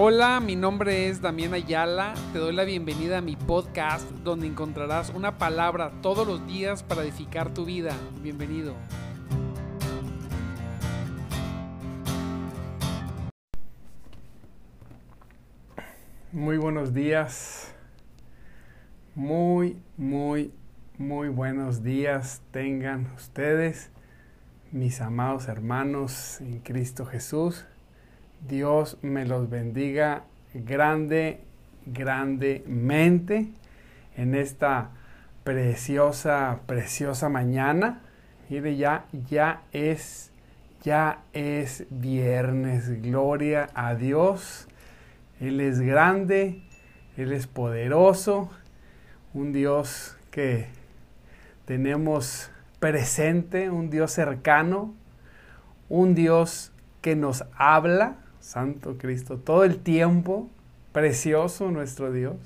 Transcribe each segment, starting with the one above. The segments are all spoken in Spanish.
Hola, mi nombre es Damián Ayala. Te doy la bienvenida a mi podcast donde encontrarás una palabra todos los días para edificar tu vida. Bienvenido. Muy buenos días. Muy, muy, muy buenos días tengan ustedes, mis amados hermanos en Cristo Jesús. Dios me los bendiga grande, grandemente en esta preciosa, preciosa mañana. Mire, ya, ya es, ya es viernes. Gloria a Dios. Él es grande, Él es poderoso, un Dios que tenemos presente, un Dios cercano, un Dios que nos habla, Santo Cristo, todo el tiempo, precioso nuestro Dios,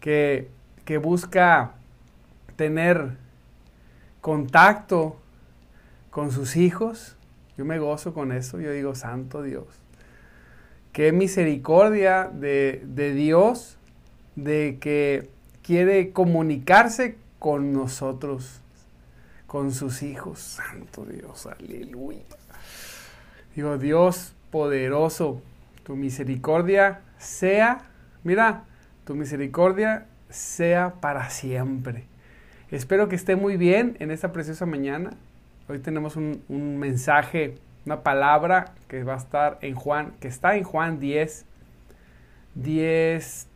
que, que busca tener contacto con sus hijos. Yo me gozo con eso, yo digo, Santo Dios. Qué misericordia de, de Dios de que quiere comunicarse con nosotros, con sus hijos. Santo Dios, aleluya. Digo, Dios poderoso, tu misericordia sea, mira, tu misericordia sea para siempre. Espero que esté muy bien en esta preciosa mañana. Hoy tenemos un, mensaje, una palabra que va a estar en Juan, que está en Juan 10, 10,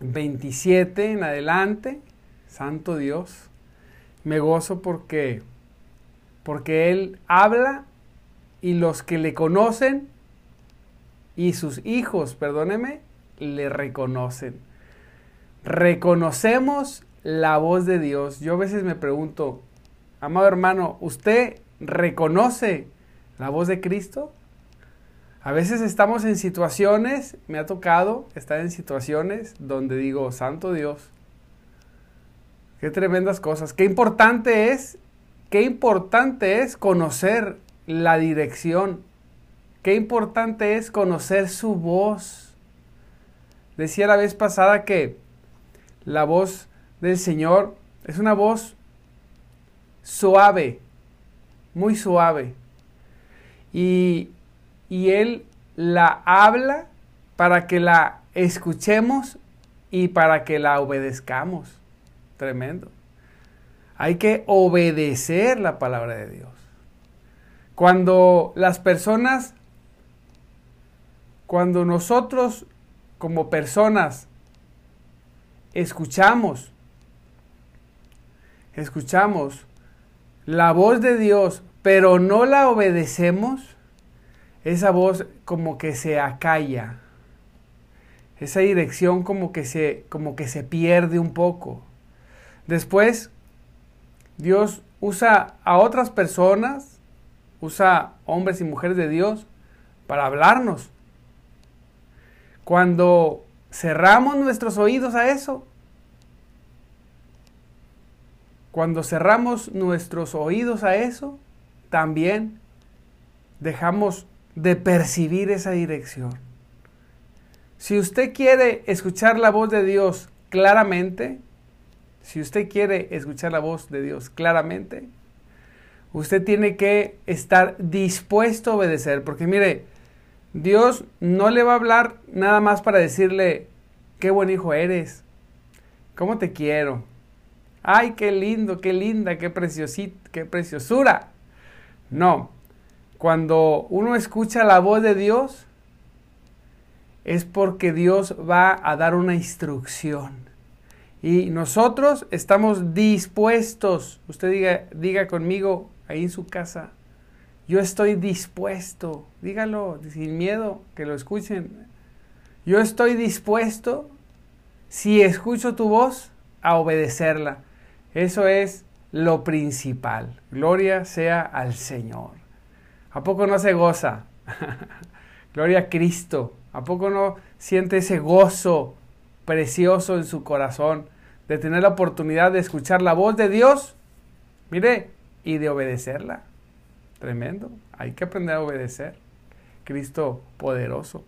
27 en adelante. Santo Dios. Me gozo porque, porque Él habla y los que le conocen y sus hijos, perdóneme, le reconocen. Reconocemos la voz de Dios. Yo a veces me pregunto, amado hermano, ¿usted reconoce la voz de Cristo? A veces estamos en situaciones, me ha tocado estar en situaciones donde digo, Santo Dios, qué tremendas cosas, qué importante es, qué importante es conocer la dirección Qué importante es conocer su voz. Decía la vez pasada que la voz del Señor es una voz suave, muy suave. Y, y Él la habla para que la escuchemos y para que la obedezcamos. Tremendo. Hay que obedecer la palabra de Dios. Cuando las personas cuando nosotros como personas escuchamos, escuchamos la voz de Dios, pero no la obedecemos, esa voz como que se acalla. Esa dirección como que se como que se pierde un poco. Después Dios usa a otras personas, usa hombres y mujeres de Dios para hablarnos. Cuando cerramos nuestros oídos a eso, cuando cerramos nuestros oídos a eso, también dejamos de percibir esa dirección. Si usted quiere escuchar la voz de Dios claramente, si usted quiere escuchar la voz de Dios claramente, usted tiene que estar dispuesto a obedecer, porque mire, Dios no le va a hablar nada más para decirle, qué buen hijo eres, cómo te quiero, ay, qué lindo, qué linda, qué preciosita, qué preciosura. No, cuando uno escucha la voz de Dios, es porque Dios va a dar una instrucción. Y nosotros estamos dispuestos, usted diga, diga conmigo ahí en su casa, yo estoy dispuesto, dígalo sin miedo, que lo escuchen. Yo estoy dispuesto, si escucho tu voz, a obedecerla. Eso es lo principal. Gloria sea al Señor. ¿A poco no se goza? Gloria a Cristo. ¿A poco no siente ese gozo precioso en su corazón de tener la oportunidad de escuchar la voz de Dios? Mire, y de obedecerla. Tremendo. Hay que aprender a obedecer. Cristo poderoso.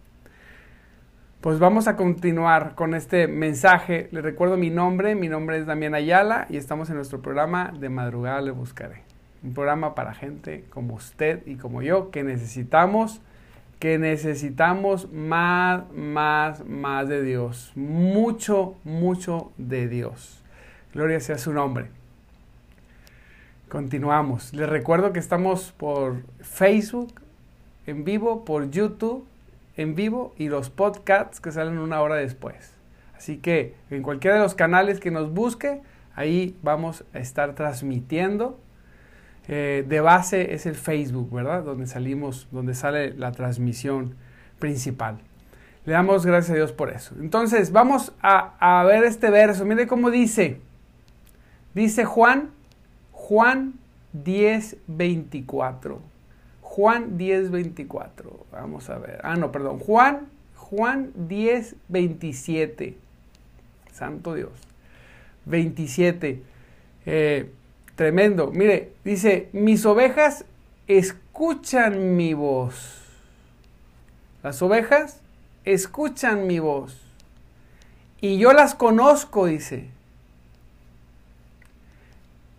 Pues vamos a continuar con este mensaje. Les recuerdo mi nombre, mi nombre es Damián Ayala y estamos en nuestro programa De Madrugada Le Buscaré. Un programa para gente como usted y como yo que necesitamos, que necesitamos más, más, más de Dios. Mucho, mucho de Dios. Gloria sea su nombre. Continuamos. Les recuerdo que estamos por Facebook en vivo, por YouTube en vivo y los podcasts que salen una hora después. Así que en cualquiera de los canales que nos busque, ahí vamos a estar transmitiendo. Eh, de base es el Facebook, ¿verdad? Donde salimos, donde sale la transmisión principal. Le damos gracias a Dios por eso. Entonces, vamos a, a ver este verso. Mire cómo dice. Dice Juan, Juan 10, 24. Juan 10, 24. Vamos a ver. Ah, no, perdón. Juan, Juan 10, 27. Santo Dios. 27. Eh, tremendo. Mire, dice, mis ovejas escuchan mi voz. Las ovejas escuchan mi voz. Y yo las conozco, dice.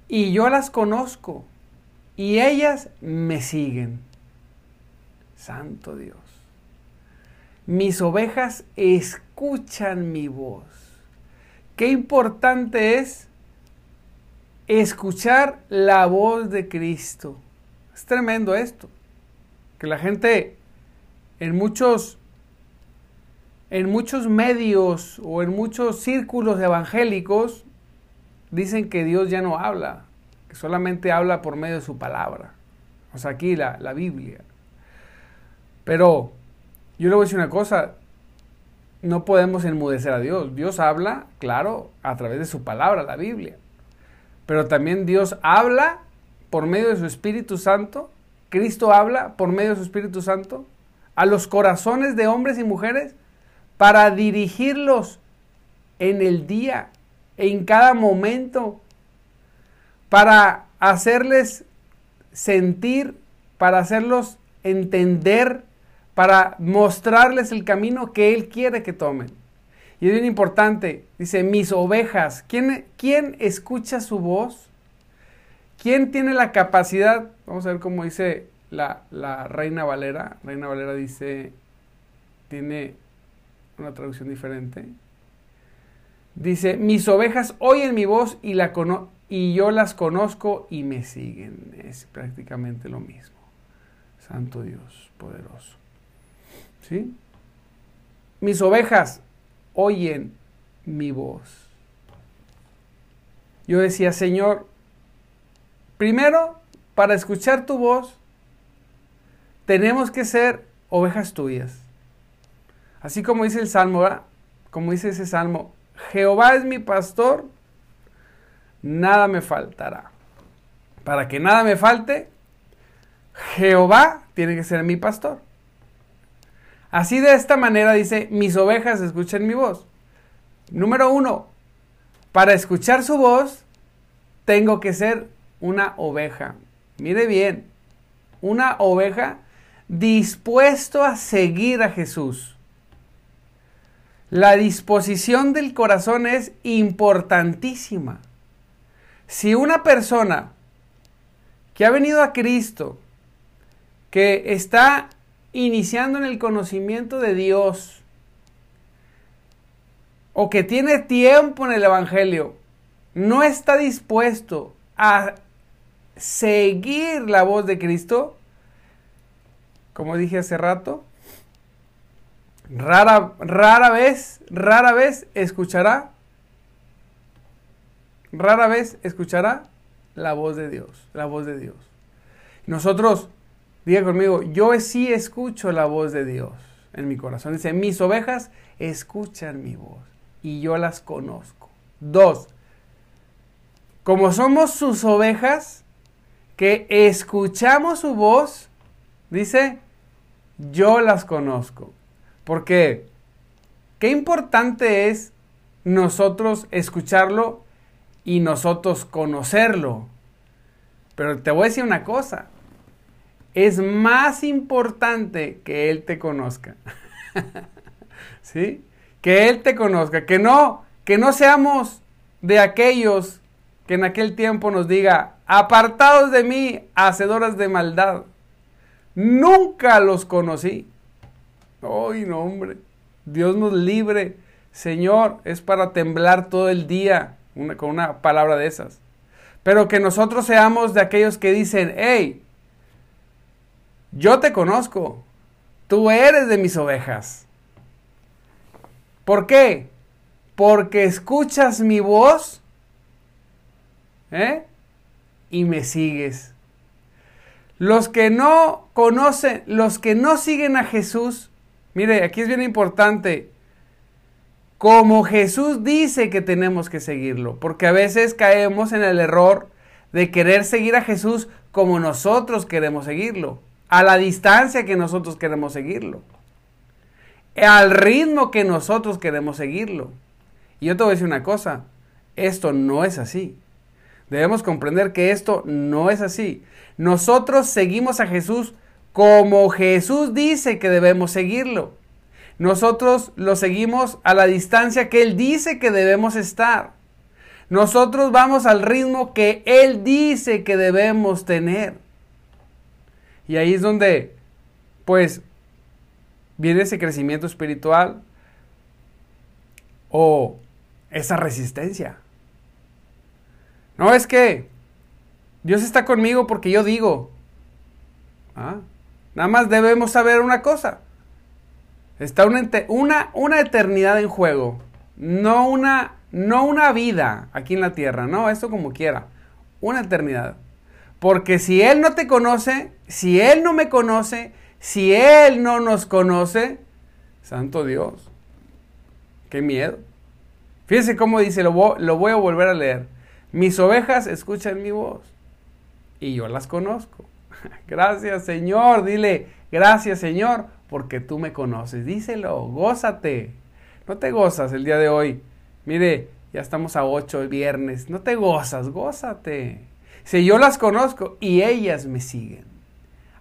Y yo las conozco. Y ellas me siguen. Santo Dios. Mis ovejas escuchan mi voz. Qué importante es escuchar la voz de Cristo. Es tremendo esto. Que la gente en muchos en muchos medios o en muchos círculos evangélicos dicen que Dios ya no habla, que solamente habla por medio de su palabra. O sea, aquí la, la Biblia. Pero yo le voy a decir una cosa, no podemos enmudecer a Dios. Dios habla, claro, a través de su palabra, la Biblia. Pero también Dios habla por medio de su Espíritu Santo. Cristo habla por medio de su Espíritu Santo a los corazones de hombres y mujeres para dirigirlos en el día, en cada momento, para hacerles sentir, para hacerlos entender para mostrarles el camino que Él quiere que tomen. Y es bien importante, dice, mis ovejas, ¿quién, quién escucha su voz? ¿Quién tiene la capacidad? Vamos a ver cómo dice la, la Reina Valera. Reina Valera dice, tiene una traducción diferente. Dice, mis ovejas oyen mi voz y, la y yo las conozco y me siguen. Es prácticamente lo mismo. Santo Dios, poderoso. ¿Sí? Mis ovejas oyen mi voz. Yo decía, Señor, primero, para escuchar tu voz, tenemos que ser ovejas tuyas. Así como dice el Salmo, como dice ese Salmo, Jehová es mi pastor, nada me faltará. Para que nada me falte, Jehová tiene que ser mi pastor. Así de esta manera dice, mis ovejas escuchen mi voz. Número uno, para escuchar su voz, tengo que ser una oveja. Mire bien, una oveja dispuesto a seguir a Jesús. La disposición del corazón es importantísima. Si una persona que ha venido a Cristo, que está iniciando en el conocimiento de Dios o que tiene tiempo en el Evangelio, no está dispuesto a seguir la voz de Cristo, como dije hace rato, rara, rara vez, rara vez escuchará, rara vez escuchará la voz de Dios, la voz de Dios. Nosotros Diga conmigo, yo sí escucho la voz de Dios en mi corazón. Dice, mis ovejas escuchan mi voz y yo las conozco. Dos, como somos sus ovejas, que escuchamos su voz, dice, yo las conozco. Porque, qué importante es nosotros escucharlo y nosotros conocerlo. Pero te voy a decir una cosa, es más importante que Él te conozca. ¿sí? Que Él te conozca, que no, que no seamos de aquellos que en aquel tiempo nos diga, apartados de mí, hacedoras de maldad. Nunca los conocí. Ay, no, hombre. Dios nos libre. Señor, es para temblar todo el día con una palabra de esas. Pero que nosotros seamos de aquellos que dicen, hey, yo te conozco, tú eres de mis ovejas. ¿Por qué? Porque escuchas mi voz ¿eh? y me sigues. Los que no conocen, los que no siguen a Jesús, mire, aquí es bien importante, como Jesús dice que tenemos que seguirlo, porque a veces caemos en el error de querer seguir a Jesús como nosotros queremos seguirlo, a la distancia que nosotros queremos seguirlo, al ritmo que nosotros queremos seguirlo. Y yo te voy a decir una cosa, esto no es así. Debemos comprender que esto no es así. Nosotros seguimos a Jesús como Jesús dice que debemos seguirlo. Nosotros lo seguimos a la distancia que Él dice que debemos estar. Nosotros vamos al ritmo que Él dice que debemos tener. Y ahí es donde, pues, viene ese crecimiento espiritual o esa resistencia. No es que Dios está conmigo porque yo digo. Ah, nada más debemos saber una cosa. Está una, una, una eternidad en juego, no una, no una vida aquí en la tierra, no, esto como quiera, una eternidad. Porque si Él no te conoce, si Él no me conoce, si Él no nos conoce, Santo Dios, qué miedo. Fíjense cómo dice, lo voy a volver a leer. Mis ovejas escuchan mi voz y yo las conozco. Gracias Señor, dile, gracias Señor, porque tú me conoces. Díselo, gózate. No te gozas el día de hoy. Mire, ya estamos a 8 el viernes. No te gozas, gózate. Si yo las conozco y ellas me siguen.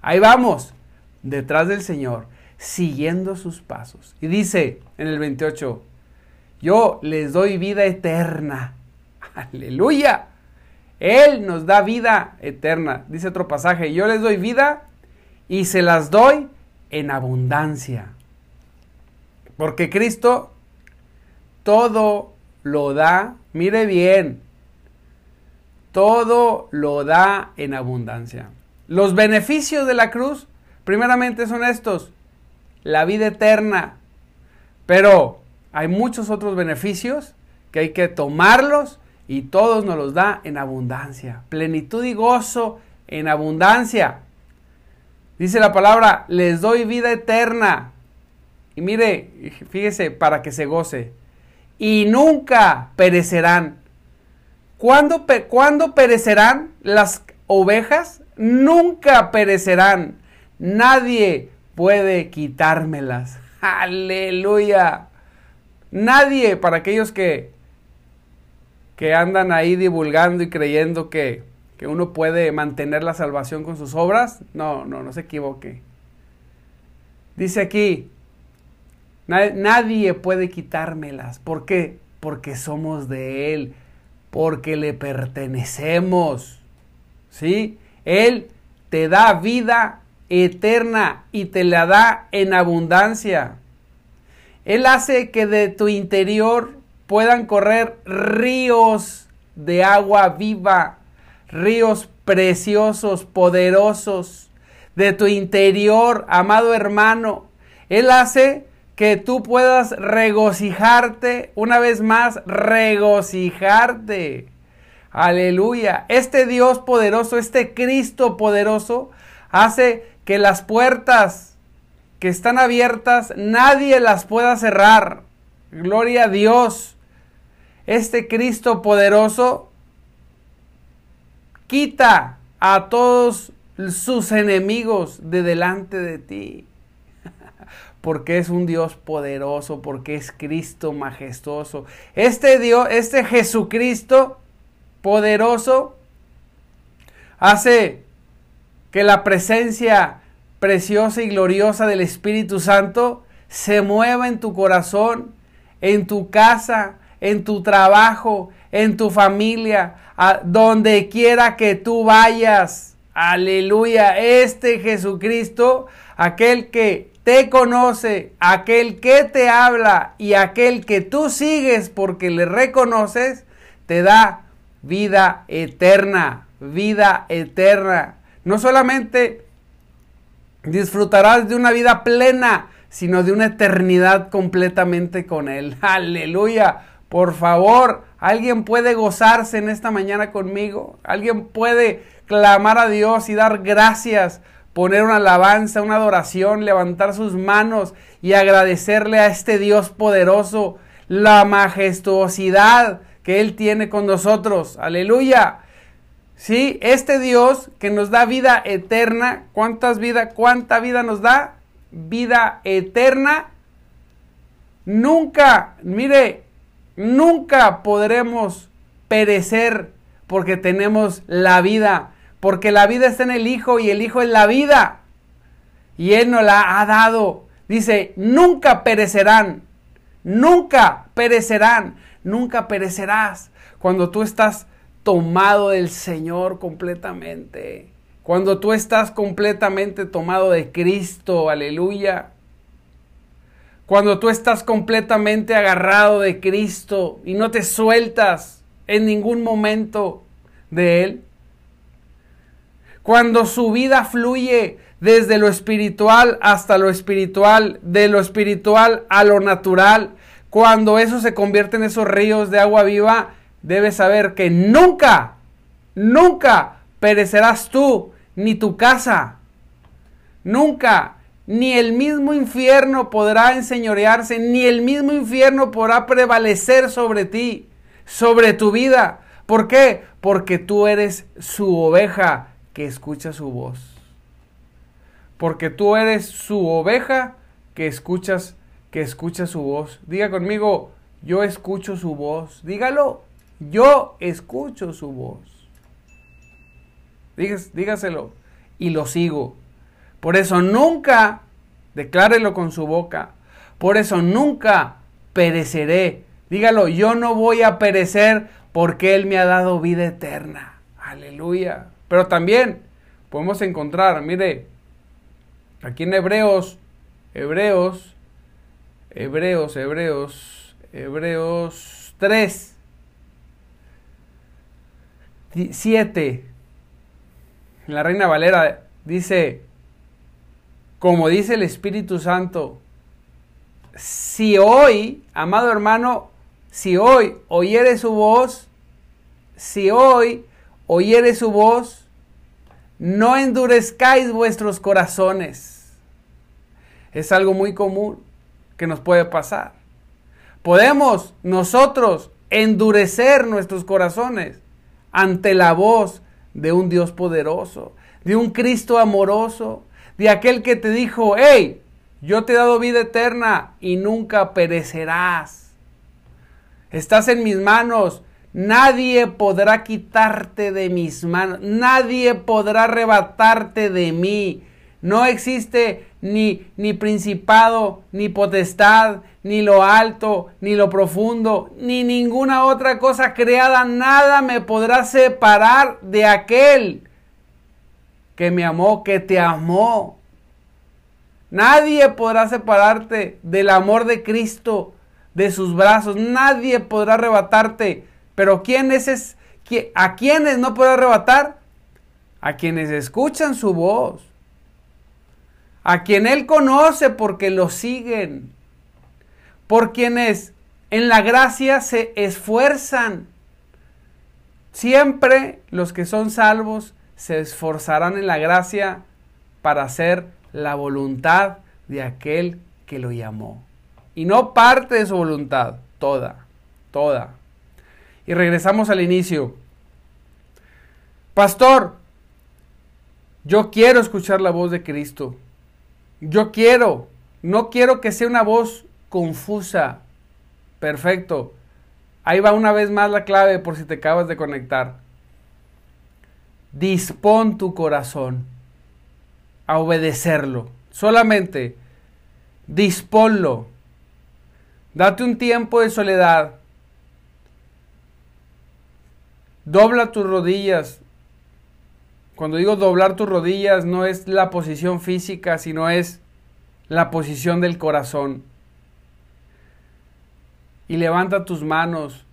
Ahí vamos, detrás del Señor, siguiendo sus pasos. Y dice en el 28, yo les doy vida eterna. Aleluya. Él nos da vida eterna. Dice otro pasaje, yo les doy vida y se las doy en abundancia. Porque Cristo todo lo da, mire bien, todo lo da en abundancia. Los beneficios de la cruz, primeramente son estos, la vida eterna, pero hay muchos otros beneficios que hay que tomarlos y todos nos los da en abundancia, plenitud y gozo en abundancia. Dice la palabra, les doy vida eterna. Y mire, fíjese, para que se goce. Y nunca perecerán. ¿Cuándo, ¿Cuándo, perecerán las ovejas? Nunca perecerán. Nadie puede quitármelas. Aleluya. Nadie, para aquellos que, que andan ahí divulgando y creyendo que, que uno puede mantener la salvación con sus obras. No, no, no se equivoque. Dice aquí, nadie puede quitármelas. ¿Por qué? Porque somos de Él, porque le pertenecemos. ¿Sí? Él te da vida eterna y te la da en abundancia. Él hace que de tu interior puedan correr ríos de agua viva ríos preciosos, poderosos de tu interior, amado hermano. Él hace que tú puedas regocijarte, una vez más, regocijarte. Aleluya. Este Dios poderoso, este Cristo poderoso, hace que las puertas que están abiertas, nadie las pueda cerrar. Gloria a Dios. Este Cristo poderoso Quita a todos sus enemigos de delante de ti. Porque es un Dios poderoso, porque es Cristo majestuoso. Este Dios, este Jesucristo poderoso, hace que la presencia preciosa y gloriosa del Espíritu Santo se mueva en tu corazón, en tu casa, en tu trabajo, en tu familia, a donde quiera que tú vayas. Aleluya. Este Jesucristo, aquel que te conoce, aquel que te habla y aquel que tú sigues porque le reconoces, te da vida eterna, vida eterna. No solamente disfrutarás de una vida plena, sino de una eternidad completamente con Él. Aleluya. Por favor, ¿alguien puede gozarse en esta mañana conmigo? ¿Alguien puede clamar a Dios y dar gracias? Poner una alabanza, una adoración, levantar sus manos y agradecerle a este Dios poderoso la majestuosidad que Él tiene con nosotros. Aleluya. Sí, este Dios que nos da vida eterna, ¿cuántas vida, cuánta vida nos da? Vida eterna. Nunca, mire, nunca podremos perecer porque tenemos la vida, porque la vida está en el Hijo y el Hijo es la vida. Y Él nos la ha dado. Dice, nunca perecerán, nunca perecerán, nunca perecerás cuando tú estás tomado del Señor completamente. Cuando tú estás completamente tomado de Cristo, aleluya. Cuando tú estás completamente agarrado de Cristo y no te sueltas en ningún momento de Él. Cuando su vida fluye desde lo espiritual hasta lo espiritual, de lo espiritual a lo natural, cuando eso se convierte en esos ríos de agua viva, debes saber que nunca, nunca perecerás tú ni tu casa. Nunca, ni el mismo infierno podrá enseñorearse, ni el mismo infierno podrá prevalecer sobre ti, sobre tu vida. ¿Por qué? Porque tú eres su oveja que escucha su voz. Porque tú eres su oveja que escuchas que escucha su voz. Diga conmigo, yo escucho su voz. Dígalo. Yo escucho su voz. dígaselo. Y lo sigo. Por eso nunca, declárelo con su boca. Por eso nunca pereceré. Dígalo, yo no voy a perecer porque Él me ha dado vida eterna. Aleluya. Pero también podemos encontrar, mire, aquí en Hebreos, Hebreos, Hebreos, Hebreos, Hebreos 3, 7, la Reina Valera dice, como dice el Espíritu Santo, si hoy, amado hermano, si hoy oyere su voz, si hoy oyere su voz, no endurezcáis vuestros corazones. Es algo muy común que nos puede pasar. Podemos nosotros endurecer nuestros corazones ante la voz de un Dios poderoso, de un Cristo amoroso, de aquel que te dijo, hey, yo te he dado vida eterna y nunca perecerás. Estás en mis manos, nadie podrá quitarte de mis manos, nadie podrá arrebatarte de mí. No existe ni, ni principado, ni potestad, ni lo alto, ni lo profundo, ni ninguna otra cosa creada, nada me podrá separar de aquel que me amó, que te amó. Nadie podrá separarte del amor de Cristo, de sus brazos. Nadie podrá arrebatarte. Pero ¿quién es, ¿a quiénes no podrá arrebatar? A quienes escuchan su voz. A quien Él conoce porque lo siguen por quienes en la gracia se esfuerzan. Siempre los que son salvos se esforzarán en la gracia para hacer la voluntad de aquel que lo llamó. Y no parte de su voluntad, toda, toda. Y regresamos al inicio. Pastor, yo quiero escuchar la voz de Cristo. Yo quiero, no quiero que sea una voz confusa. Perfecto. Ahí va una vez más la clave por si te acabas de conectar. Dispón tu corazón a obedecerlo. Solamente Disponlo. Date un tiempo de soledad. Dobla tus rodillas. Cuando digo doblar tus rodillas no es la posición física, sino es la posición del corazón. Y levanta tus manos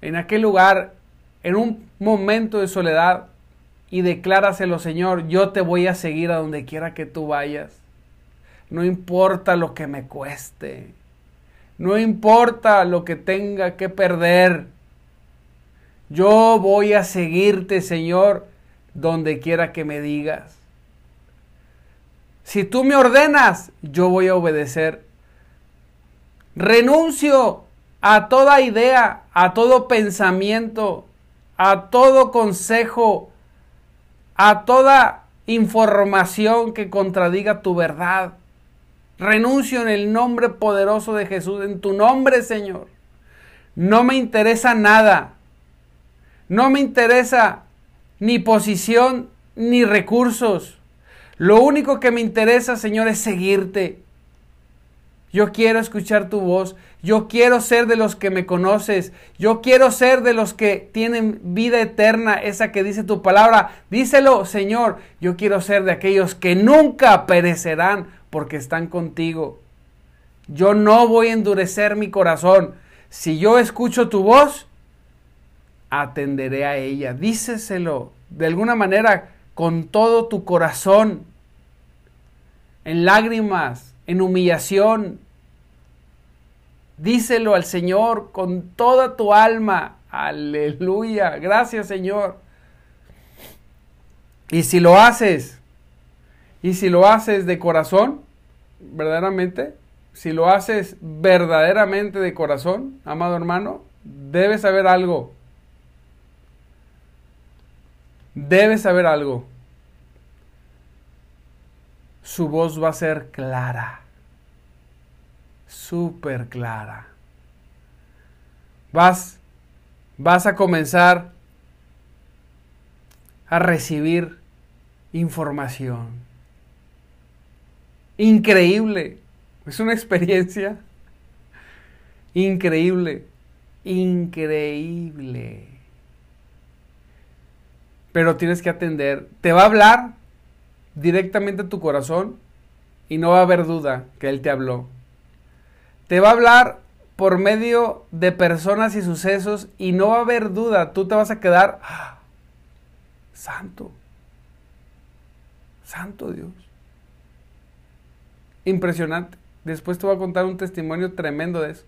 en aquel lugar, en un momento de soledad, y decláraselo, Señor, yo te voy a seguir a donde quiera que tú vayas. No importa lo que me cueste. No importa lo que tenga que perder. Yo voy a seguirte, Señor, donde quiera que me digas. Si tú me ordenas, yo voy a obedecer. Renuncio a toda idea, a todo pensamiento, a todo consejo, a toda información que contradiga tu verdad. Renuncio en el nombre poderoso de Jesús, en tu nombre, Señor. No me interesa nada. No me interesa ni posición ni recursos. Lo único que me interesa, Señor, es seguirte. Yo quiero escuchar tu voz. Yo quiero ser de los que me conoces. Yo quiero ser de los que tienen vida eterna, esa que dice tu palabra. Díselo, Señor. Yo quiero ser de aquellos que nunca perecerán porque están contigo. Yo no voy a endurecer mi corazón. Si yo escucho tu voz, atenderé a ella. Díceselo de alguna manera con todo tu corazón, en lágrimas, en humillación. Díselo al Señor con toda tu alma. Aleluya. Gracias Señor. Y si lo haces, y si lo haces de corazón, verdaderamente, si lo haces verdaderamente de corazón, amado hermano, debes saber algo. Debes saber algo. Su voz va a ser clara. Súper clara. Vas, vas a comenzar a recibir información. Increíble. Es una experiencia increíble. Increíble. Pero tienes que atender. Te va a hablar directamente a tu corazón y no va a haber duda que Él te habló. Te va a hablar por medio de personas y sucesos y no va a haber duda. Tú te vas a quedar ¡ah! santo. Santo Dios. Impresionante. Después te voy a contar un testimonio tremendo de eso.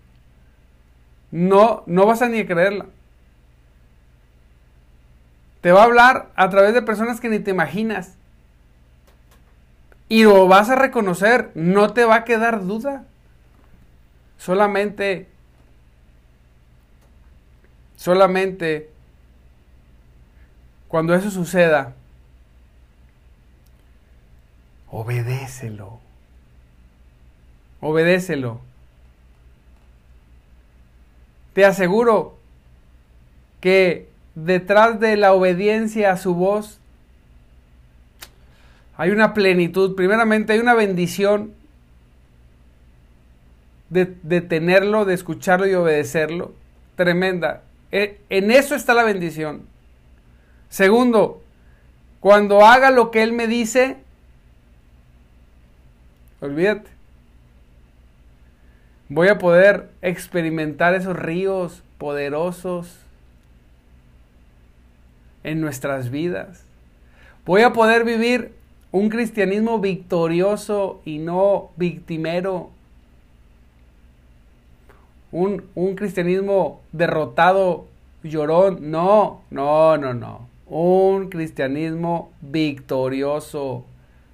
No, no vas a ni creerla. Te va a hablar a través de personas que ni te imaginas. Y lo vas a reconocer, no te va a quedar duda. Solamente, solamente cuando eso suceda, obedécelo. Obedécelo. Te aseguro que detrás de la obediencia a su voz hay una plenitud. Primeramente hay una bendición de, tenerlo, de escucharlo y obedecerlo. Tremenda. E, en eso está la bendición. Segundo, cuando haga lo que Él me dice, olvídate. Voy a poder experimentar esos ríos poderosos en nuestras vidas. Voy a poder vivir un cristianismo victorioso y no victimero. Un, un, cristianismo derrotado, llorón. No, no, no, no. Un cristianismo victorioso.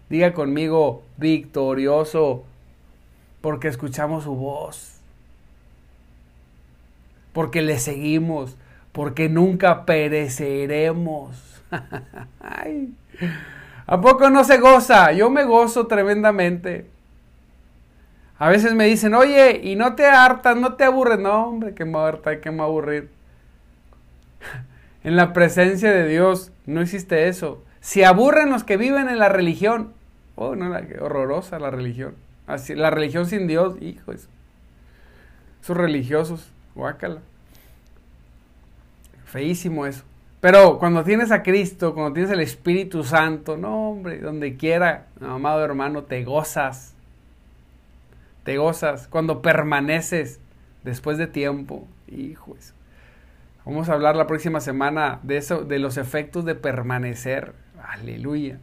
Diga conmigo, victorioso. Porque escuchamos su voz. Porque le seguimos. Porque nunca pereceremos. ¿A poco no se goza? Yo me gozo tremendamente. A veces me dicen, oye, y no te hartas, no te aburres. No, hombre, que me harta, que me aburrir. en la presencia de Dios no existe eso. Si aburren los que viven en la religión, oh, no, qué horrorosa la religión. Así, la religión sin Dios, hijo, eso. Esos religiosos, guácala. Feísimo eso. Pero cuando tienes a Cristo, cuando tienes el Espíritu Santo, no, hombre, donde quiera, amado hermano, te gozas. Te gozas cuando permaneces después de tiempo. Hijo, eso. Vamos a hablar la próxima semana de eso, de los efectos de permanecer. Aleluya.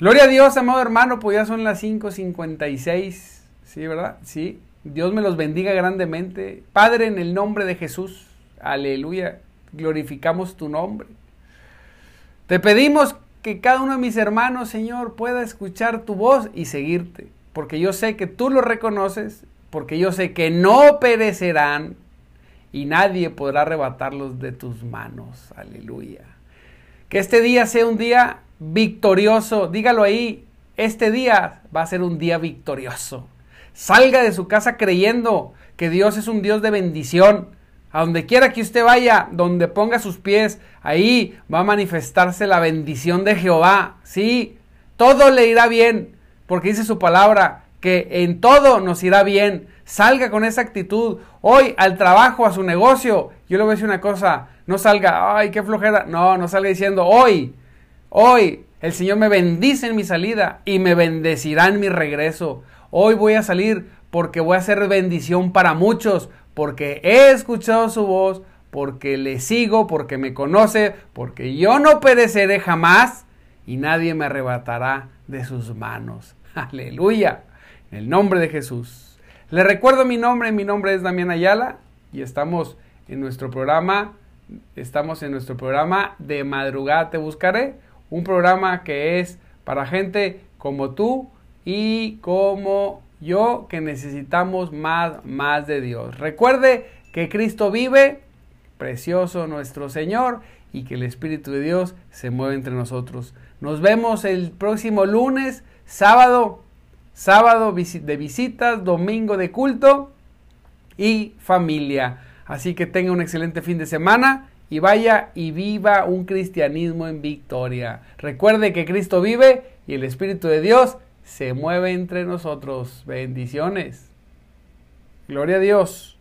Gloria a Dios, amado hermano, pues ya son las 5.56. Sí, ¿verdad? Sí. Dios me los bendiga grandemente. Padre, en el nombre de Jesús. Aleluya. Glorificamos tu nombre. Te pedimos que cada uno de mis hermanos, Señor, pueda escuchar tu voz y seguirte. Porque yo sé que tú lo reconoces. Porque yo sé que no perecerán y nadie podrá arrebatarlos de tus manos. Aleluya. Que este día sea un día victorioso. Dígalo ahí, este día va a ser un día victorioso. Salga de su casa creyendo que Dios es un Dios de bendición. A donde quiera que usted vaya, donde ponga sus pies, ahí va a manifestarse la bendición de Jehová. Sí, todo le irá bien, porque dice su palabra, que en todo nos irá bien. Salga con esa actitud. Hoy al trabajo, a su negocio. Yo le voy a decir una cosa. No salga, ay, qué flojera. No, no salga diciendo, hoy, hoy el Señor me bendice en mi salida y me bendecirá en mi regreso. Hoy voy a salir porque voy a ser bendición para muchos. Porque he escuchado su voz, porque le sigo, porque me conoce, porque yo no pereceré jamás y nadie me arrebatará de sus manos. Aleluya. En el nombre de Jesús. Le recuerdo mi nombre, mi nombre es Damián Ayala y estamos en nuestro programa, estamos en nuestro programa de madrugada te buscaré, un programa que es para gente como tú y como yo que necesitamos más, más de Dios. Recuerde que Cristo vive, precioso nuestro Señor, y que el Espíritu de Dios se mueve entre nosotros. Nos vemos el próximo lunes, sábado sábado de visitas, domingo de culto y familia. Así que tenga un excelente fin de semana y vaya y viva un cristianismo en victoria. Recuerde que Cristo vive y el Espíritu de Dios se mueve entre nosotros. Bendiciones. Gloria a Dios.